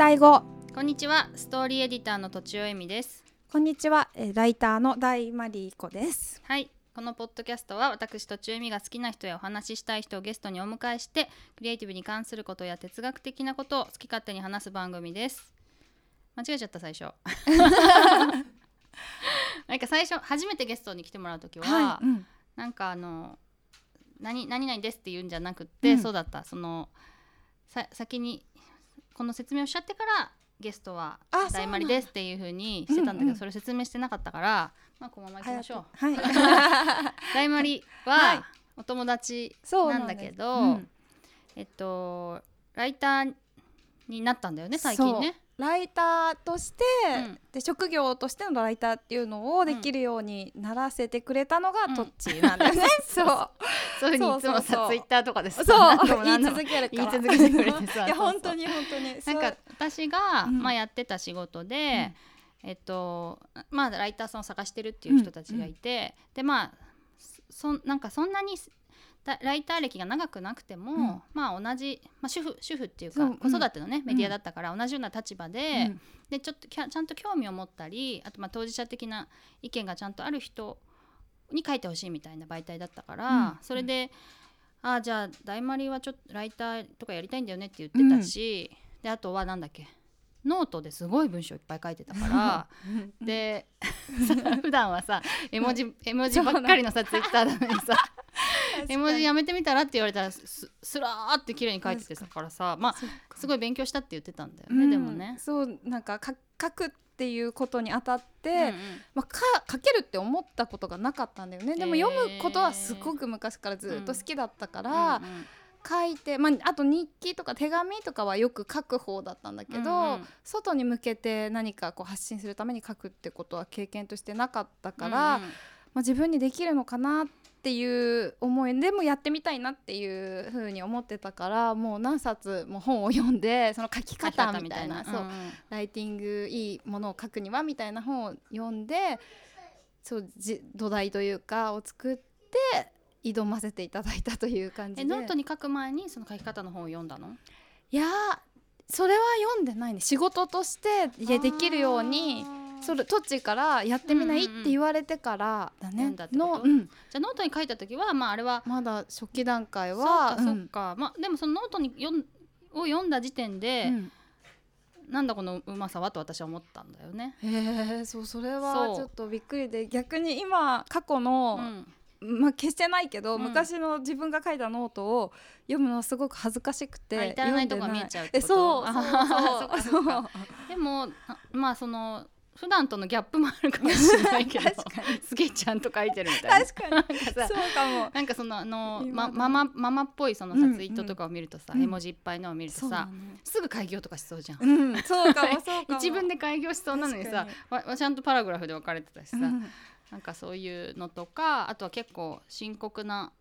対語。こんにちは。ストーリーエディターのとちおえみです。こんにちは。えーライターの大マリーコです。はい。このポッドキャストは私とちおえみが好きな人やお話ししたい人をゲストにお迎えしてクリエイティブに関することや哲学的なことを好き勝手に話す番組です。間違えちゃった最初。なんか最初初めてゲストに来てもらう時は、い、うん。なんかあの何何々ですって言うんじゃなくって、うん。そうだった。そのさ先にこの説明をしちゃってからゲストはあ大まりですっていう風にしてたんだけど、うんうんそれ説明してなかったからまあこのまま行きましょう。はい。大まりははい。お友達なんだけど、うんえっとライターになったんだよね最近ね。ライターとして、うん。で職業としてのライターっていうのをできるようにならせてくれたのがうん。トッチーなんだよね、そう。そういうふう。にいつもさツイッターとかでさそう。言い続ける言い続けてくれてさ いや本当に本当に。なんか私が、うん。まあ、やってた仕事で、えっとまあライターさんを探してるっていう人たちがいて、でまあそんなんかそんなにだライター歴が長くなくても、ん。まあ同じ、まあ、主婦主婦っていうか子育てのね、メディアだったから同じような立場で、うん。でちょっとちゃんと興味を持ったりあとまあ当事者的な意見がちゃんとある人に書いてほしいみたいな媒体だったから、うん。それで、ああじゃあ大丸はちょっとライターとかやりたいんだよねって言ってたし、であとはなんだっけノートですごい文章いっぱい書いてたからで 普段はさ絵文字絵文字ばっかりのさツイッターなのにさ絵文字やめてみたらって言われたらすすらーって綺麗に書いててさからさ。まあすごい勉強したって言ってたんだよね、でもね。そうなんかか書くっていうことにあたって、うんうん。まあ、か書けるって思ったことがなかったんだよね。でも読むことはすごく昔からずっと好きだったから、うんうん書いて、まあ、あと日記とか手紙とかはよく書く方だったんだけど、うんうん外に向けて何かこう発信するために書くってことは経験としてなかったから、うんうん。まあ、自分にできるのかなっていう思いでもやってみたいなっていうふうに思ってたからもう何冊も本を読んでその書き方方みたいな。そううんうん。ライティングいいものを書くにはみたいな本を読んでそうじ土台というかを作って挑ませていただいたという感じで。えノートに書く前にその書き方の本を読んだの？いやーそれは読んでないね。仕事としてできるようにそれトッからやってみないっうんうんうんて言われてからだね読んだってこと？の、うん、じゃあノートに書いた時はまああれはまだ初期段階そうはかそうか、まあでもそのノートに読んを読んだ時点で、うん。なんだこのうまさはと私は思ったんだよね。へえそうそれはそう。ちょっとびっくりで逆に今過去の、うん。まあ決してないけど、うん。昔の自分が書いたノートを読むのはすごく恥ずかしくてあ至らないとこ見えちゃうってえこと？そうあそうそう。でもあまあその普段とのギャップもあるかもしれないけど すげえちゃんと書いてるみたいな。確かに。そうかも。なんかそのあの、ま、ママママっぽいそのさ、うんツイートとかを見るとさ、うん絵文字いっぱいのを見るとさ、ね。すぐ開業とかしそうじゃん。うんそうかもそうかも。一文で開業しそうなのにさわわちゃんとパラグラフで分かれてたしさ、うん。なんかそういうのとかあとは結構深刻な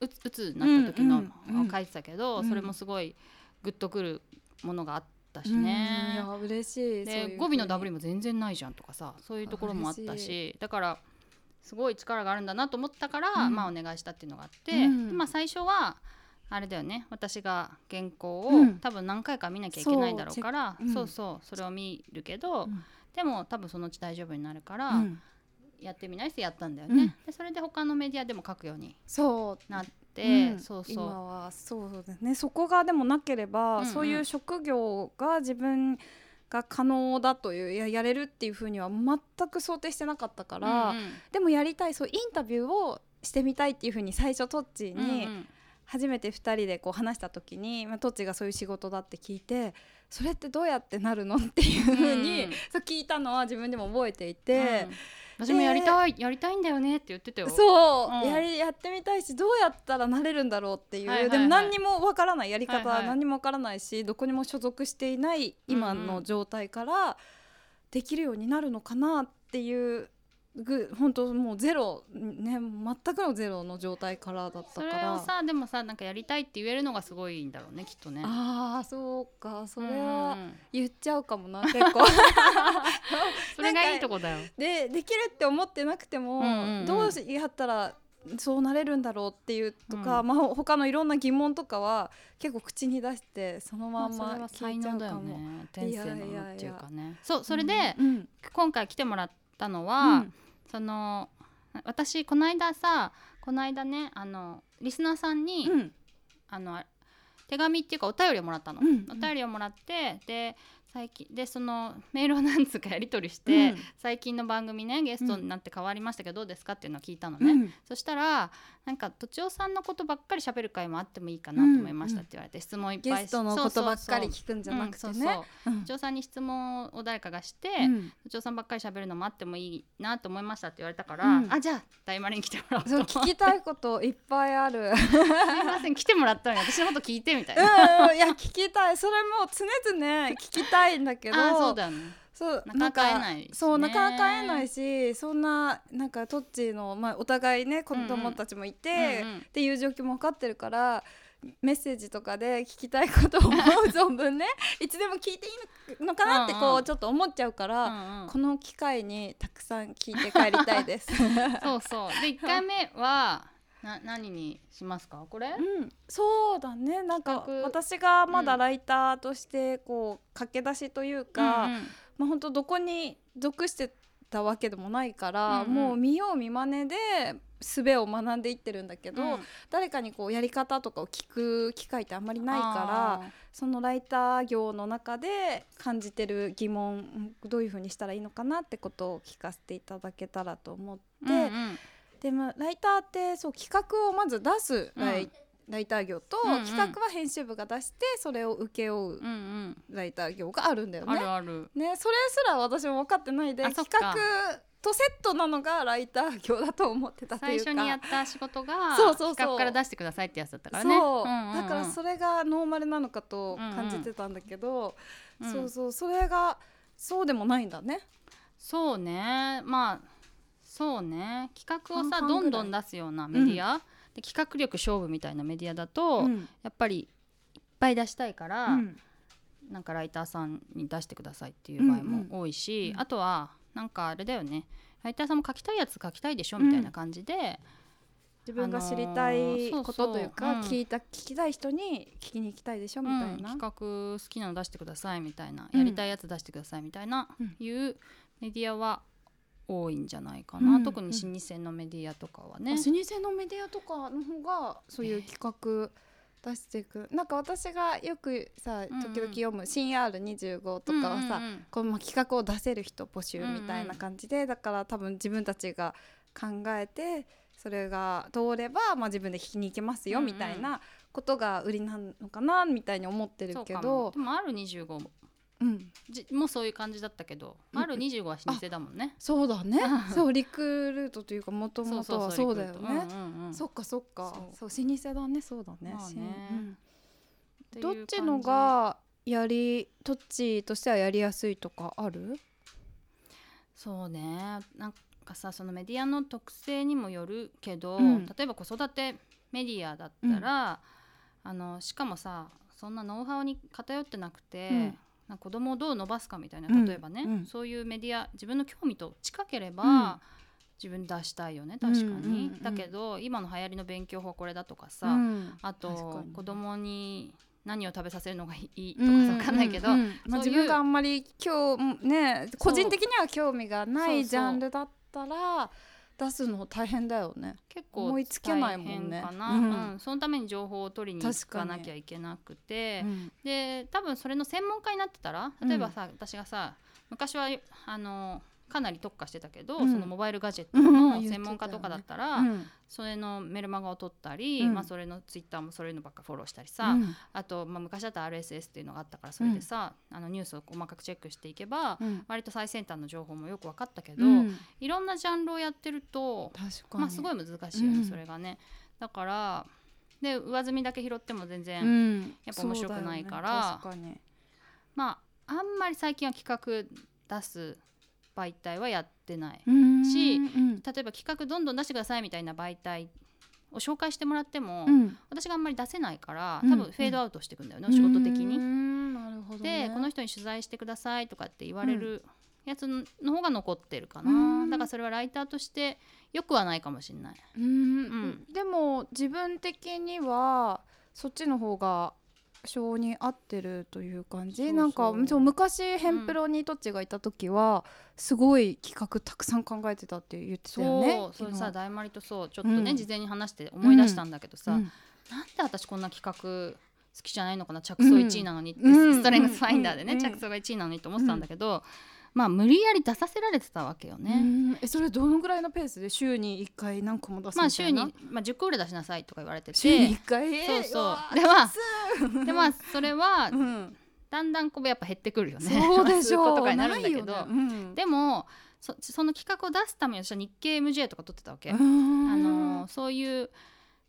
うつうつになった時のうんうんうんを書いてたけど、うんそれもすごいグッとくるものがあったしうんいね。や嬉しいで語尾のダブりりも全然ないじゃんとかさそういうところもあった嬉ししだからすごい力があるんだなと思ったから、うん。まあお願いしたっていうのがあって、うん。でまあ最初はあれだよね私が原稿を、うん。多分何回か見なきゃいけないだろうからそうそうそれを見るけど、うん。でも多分そのうち大丈夫になるから、うん。やってみない？ってやったんだよね、うん。でそれで他のメディアでも書くようにそう。なって、うん。そうそう。今はそうですね。そこがでもなければ、うんうん。そういう職業が自分が可能だというややれるっていうふうには全く想定してなかったから、うんうん。でもやりたいそうインタビューをしてみたいっていうふうに最初トッチーにうんうん。初めて2人でこう話した時に、まあ、トッチーがそういう仕事だって聞いてそれってどうやってなるの？っていうふうに、うん。そう聞いたのは自分でも覚えていて。うん私もやりたい、やりたいんだよねって言ってたよ。そう、うん。やりやってみたいしどうやったらなれるんだろうっていう、はいはいはい。でも何にもわからないやり方ははいはい。何にもわからないし、どこにも所属していない今の状態からできるようになるのかなっていうぐ本当もうゼロね全くのゼロの状態からだったそれからをさでもさなんかやりたいって言えるのがすごいんだろうねきっとね。あーそうか。それうんうんはうん言っちゃうかもな結構。それがいいとこだよ。でできるって思ってなくても、うんうんうん。どうしやったらそうなれるんだろうっていうとか、うん。まあ他のいろんな疑問とかは結構口に出してそのまんままあそれは聞いちゃ才能だようかも。ね天性のっていうかね。そうそれで、うん。今回来てもらったのは、うん。その私この間さこの間ねあのリスナーさんに、うん。あの手紙っていうかお便りをもらったの、うん。お便りをもらってで最近でそのメールを何つうかやり取りして、うん。最近の番組ねゲストになって変わりましたけどどうですかっていうのを聞いたのね、うん。そしたらなんかとちおさんのことばっかり喋る回もあってもいいかなと思いましたって言われて、質問いっぱいゲストのことばっかり聞くんじゃなくてね。とちおさんに質問を誰かがして、うん。とちおさんばっかり喋るのもあってもいいなと思いましたって言われたから、うん。あじゃあ大丸に来てもらおうとそう聞きたいこといっぱいある。すいません来てもらったのに私のこと聞いてみたいな、うんいや聞きたい。それも常々聞きたいんだけどあそうだよね。そうなかなか会えないしね。そうなかなか会えないしそんななんかトッチーの、まあ、お互いね子供たちもいて、うんうんっていう状況も分かってるからメッセージとかで聞きたいことを思う存分ね いつでも聞いていいのかなってこうちょっと思っちゃうから、うんうん。この機会にたくさん聞いて帰りたいです。そうそう。で1回目はな何にしますか？これ、うん、そうだね。なんか私がまだうん。ライターとしてこう駆け出しというか、うんうん。まあ本当どこに属してたわけでもないから、うんうん。もう見よう見まねで術を学んでいってるんだけど、うん。誰かにこうやり方とかを聞く機会ってあんまりないからそのライター業の中で感じてる疑問うんどういうふうにしたらいいのかなってことを聞かせていただけたらと思って、うんうんでまあライターってそう企画をまず出すライ,、うん。ライター業と、うんうん。企画は編集部が出してそれを請け負ううんうん。ライター業があるんだよあね。るある。ね、それすら私も分かってないで企か。画とセットなのがライター業だと思ってたというか。最初にやった仕事がそうそうそう。企画から出してくださいってやつだったからね。そう、んんん。だからそれがノーマルなのかと感じてたんだけど、うん。そうそう。それがそうでもないんだね。そうね。まあそうね。企画をさどんどん出すようなメディア、で企画力勝負みたいなメディアだと、うん。やっぱりいっぱい出したいから、うん。なんかライターさんに出してくださいっていう場合うんうんも多いし、うん。あとはなんかあれだよね。ライターさんも書きたいやつ書きたいでしょみたいな感じで、自分が知りたいこあのーそうそう。とというか、うん。聞いた聞きたい人に聞きに行きたいでしょみたいな。うん。企画好きなの出してくださいみたいな、うん。やりたいやつ出してくださいみたいな、うん。いうメディアは多いんじゃないかな、うん。特に老舗のメディアとかはね。あ老舗のメディアとかの方がそういう企画出していくなんか私がよくさうんうん。時々読む「新 R25」とかはさ、うんうんうん。こうまあ企画を出せる人募集みたいな感じで、だから多分自分たちが考えてそれが通れば、まあ、自分で聞きに行けますようんうん。みたいなことが売りなのかなみたいに思ってるけど。でも R25 もうん、じもうそういう感じだったけど、うん。R25 は老舗だもんね。そうだね。うん。そうリクルートというかもともとはそうだよね。うんうんうん。そっかそっか。そそう老舗だね。そうだね,し、まあね。どっちのがやりどっちとしてはやりやすいとかある？そうね。なんかさそのメディアの特性にもよるけど、うん。例えば子育てメディアだったら、あのしかもさそんなノウハウに偏ってなくて、うんな子供をどう伸ばすかみたいなうん。例えばね、うん。そういうメディア自分の興味と近ければ、うん。自分出したいよね確かに、うんうんうんだけど今の流行りの勉強法これだとかさ、うん。あと子供に何を食べさせるのがいいとか分かんないけど、うんうんまあ、自分があんまり今日ね個人的には興味がないジャンルだったら出すの大変だよね。結構思いつけないもんね。かな、うん。うん。そのために情報を取りに行かなきゃいけなくて、うんで多分それの専門家になってたら例えばさ、私がさ昔はあのかなり特化してたけど、うん。そのモバイルガジェットうんの 専門家とかだったら、うん。それのメルマガを取ったり、うん。まあ、それのツイッターもそれのばっかフォローしたりさ、うん。あと、まあ、昔だったら RSS っていうのがあったからそれでさ、あのニュースを細かくチェックしていけば、うん。割と最先端の情報もよく分かったけど、うん。いろんなジャンルをやってると確かに、まあすごい難しいよね、うん。それがね。だからで上積みだけ拾っても全然、うん、やっぱ面白くないからそうだよね。まああんまり最近は企画出す媒体はやってない、うんしうん。例えば企画どんどん出してくださいみたいな媒体を紹介してもらっても、うん。私があんまり出せないからうん。多分フェードアウトしていくんだよね、お仕事的うに。ん。なるほどね。でこの人に取材してくださいとかって言われるやつの方が残ってるかな、うん。だからそれはライターとしてよくはないかもしれない。うん。うん。でも自分的にはそっちの方が性に合ってるという感じ？なんかそう昔ヘンプロにトッチがいた時は、すごい企画たくさん考えてたって言ってたよねそうそれさ大丸とそうちょっとね、うん。事前に話して思い出したんだけどさ、うんなんで私こんな企画好きじゃないのかな着想1位なのにって、うん。ストレングスファインダーでね、うん。着想が1位なのにと思ってたんだけど、まあ無理やり出させられてたわけようね。ん。えそれどのぐらいのペースで週に1回何個も出すみたいな？まあ週に、まあ、10個ぐらい出しなさいとか言われてて。週に1回？そうそう。わでまあきつでまあそれはうん。だんだんこうやっぱ減ってくるよね。そうでしょう。とかになるんだけど、ねうんでもそその企画を出すために私は日経 MJ とか撮ってたわけ。うあん。のそういう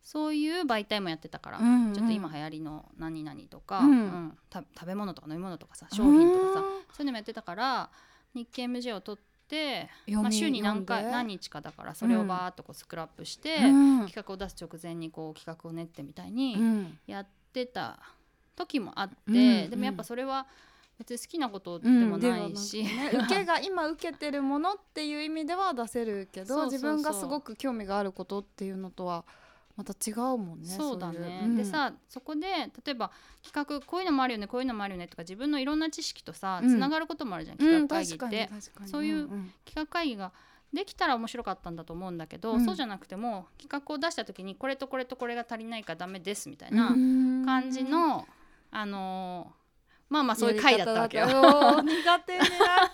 そういう媒体もやってたから、うんうん。ちょっと今流行りの何々とか、うん。うんた食べ物とか飲み物とかさ商品とかさそういうのもやってたから日経 MJ を取って、まあ、週に何回何日かだからそれをバーっとこうスクラップして、うん。企画を出す直前にこう企画を練ってみたいにうん。やってた時もあって、うん。でもやっぱそれは別に好きなことでうんもないし、ではなんかね受けが今受けてるものっていう意味では出せるけど 自分がすごく興味があることっていうのとはまた違うもんねそうだね。いう。んでさそこで例えば企画こういうのもあるよねこういうのもあるよねとか自分のいろんな知識とさうん。つながることもあるじゃん、うん企画会議って、確かに確かに。そういうんん。企画会議ができたら面白かったんだと思うんだけど、うん。そうじゃなくても企画を出した時にこれとこれとこれが足りないからダメですみたいうんなうん。感じの、あのーまあまあそういう回だったわけよ。苦手になっ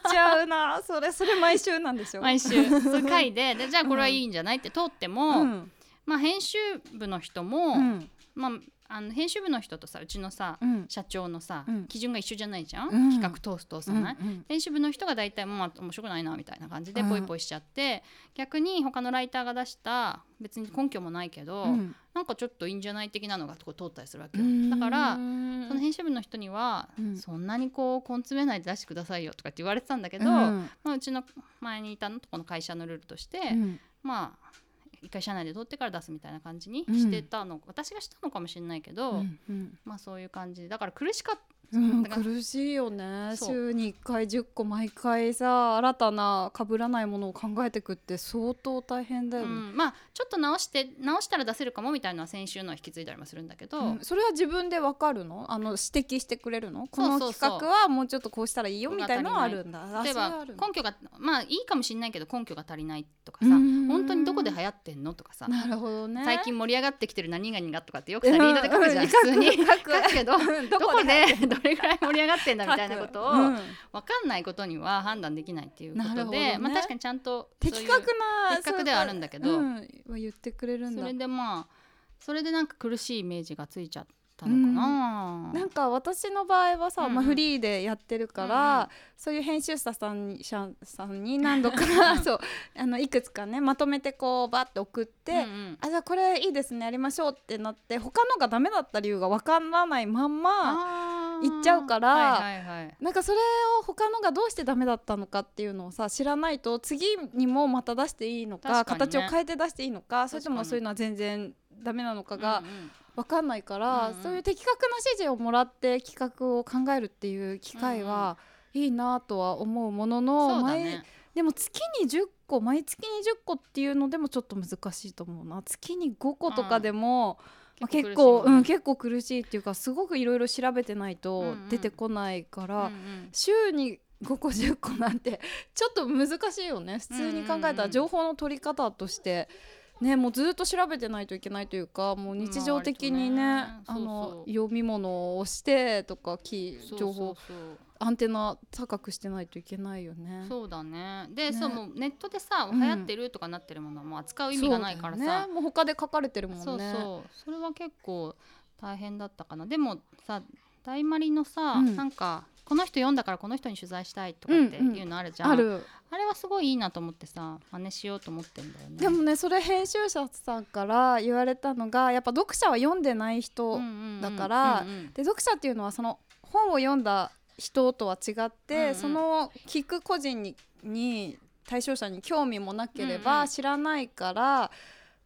ちゃうな。それそれ毎週なんでしょ毎週。そういう回ででじゃあこれはいいんじゃないって通っても、うんまあ編集部の人も、うん。まあ、あの編集部の人とさうちのさ、うん。社長のさ、うん。基準が一緒じゃないじゃん、うん。企画通す通さない、うんうん。編集部の人が大体もうあ面白くないなみたいな感じでうん。ポイポイしちゃって、逆に他のライターが出した別に根拠もないけど、うん。なんかちょっといいんじゃない的なのがこう通ったりするわけよ、うん。だからその編集部の人には、うん。そんなにこう根詰めないで出してくださいよとかって言われてたんだけど、うん。まあ、うちの前にいたのとこの会社のルールとして、うん。まあ一回社内で通ってから出すみたいな感じにしてたの、私がしたのかもしれないけど、うん。うん。まあそういう感じで。だから苦しかったうん苦しいよね。週に1回10個毎回さ新たな被らないものを考えてくって相当大変だよね、うん、まあちょっと直して直したら出せるかもみたいなのは先週のは引き継いだりもするんだけど、うん。それは自分でわかるの？あの指摘してくれるの？この企画はもうちょっとこうしたらいいよみたいのはあるんだ。あ例えば根拠がまあいいかもしれないけど根拠が足りないとかさうん。本当にどこで流行ってんのとかさなるほどね。最近盛り上がってきてる何々がとかってよくさうん。リードで書くじゃんうん。普通に。書く。書く。けどうんどこでどれぐらい盛り上がってんだみたいなことをうん。分かんないことには判断できないっていうことで、ね。まあ確かにちゃんと的確な的確ではあるんだけど。そううんは言ってくれるんだ。それでまあそれでなんか苦しいイメージがついちゃったのかな、なんか私の場合はさ、うん。うんまあ、フリーでやってるから、うんうん。そういう編集者さんにさんさんに何度か そうあのいくつかねまとめてこうバッて送って、うんうん。あじゃあこれいいですねやりましょうってなって他のがダメだった理由が分からないまんまあー。言っちゃうからはいはいはい。なんかそれを他のがどうしてダメだったのかっていうのをさ知らないと次にもまた出していいのかね。形を変えて出していいのかそれともそういうのは全然ダメなのかがうんうん。分かんないから、うんうん。そういう的確な指示をもらって企画を考えるっていう機会はいいなとは思うものの、そうだ毎ねでも月に10個毎月に10個っていうのでもちょっと難しいと思うな。月に5個とかでも、まあ、結構うん、結構苦しいっていうかすごくいろいろ調べてないうんとうん。出てこないから、うんうん。週に5個10個なんてちょっと難しいよね。普通に考えたら情報の取り方として。ね、もうずっと調べてないといけないというかもう日常的にね,、まの読み物をしてとかき情報アンテナ高くしてないといけないよね。そうだね。でね。そうもうネットでさうん。流行ってるとかなってるものはもう扱う意味がないからさ。そうね、もう他で書かれてるもんね。そうそう。それは結構大変だったかな。でもさ大マリのさ、うん。なんかこの人読んだからこの人に取材したいとかっていうのあるじゃん、ある。あれはすごいいいなと思ってさ真似しようと思ってんだよね。でもねそれ編集者さんから言われたのがやっぱ読者は読んでない人、うんうんうんだからうん。うんで読者っていうのはその本を読んだ人とは違って、うんうん。その聞く個人にに対象者に興味もなけれうんうん。ば知らないから、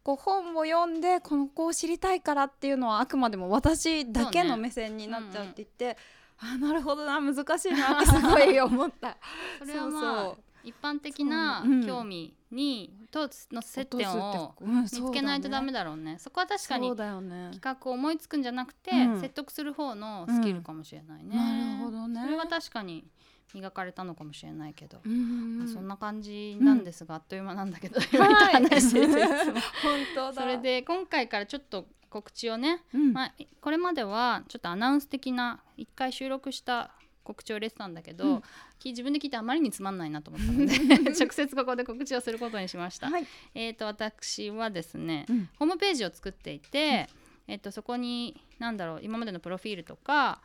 こう本を読んでこの子を知りたいからっていうのはあくまでも私だけの目線になっちゃうって言って、あなるほどな。難しいな。っ てすごい思った。それはまあそう一般的なそう。うん。興味にとの接点を見つけないとダメだだろうね。そこは確かに企画を思いつくんじゃなくて、うん。説得する方のスキルかもしれないね、なるほどね。それは確かに磨かれたのかもしれないけど、うんまあそんな感じなんですが、あっという間なんだけど、言はい。本当だ。それで今回からちょっと告知をね、うん。まあ、これまではちょっとアナウンス的な一回収録した告知を入れてたんだけど、うん。き自分で聞いてあまりにつまんないなと思ったので 直接ここで告知をすることにしました。はい。えー、と私はですね、うん。ホームページを作っていて、えっとそこに何だろう今までのプロフィールとか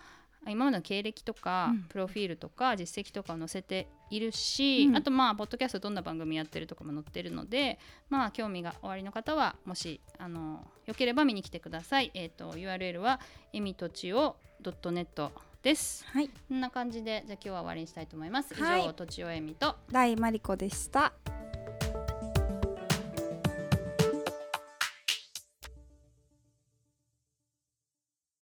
今までの経歴とか、うんプロフィールとか実績とかを載せているし、うんあとまあポッドキャストどんな番組やってるとかも載ってるのでまあ興味がおありの方はもしあのよければ見に来てください。えっ、と URL はえみとちお .net です。はいこんな感じでじゃあ今日は終わりにしたいと思います。以上、はいとちおえみと大マリコでした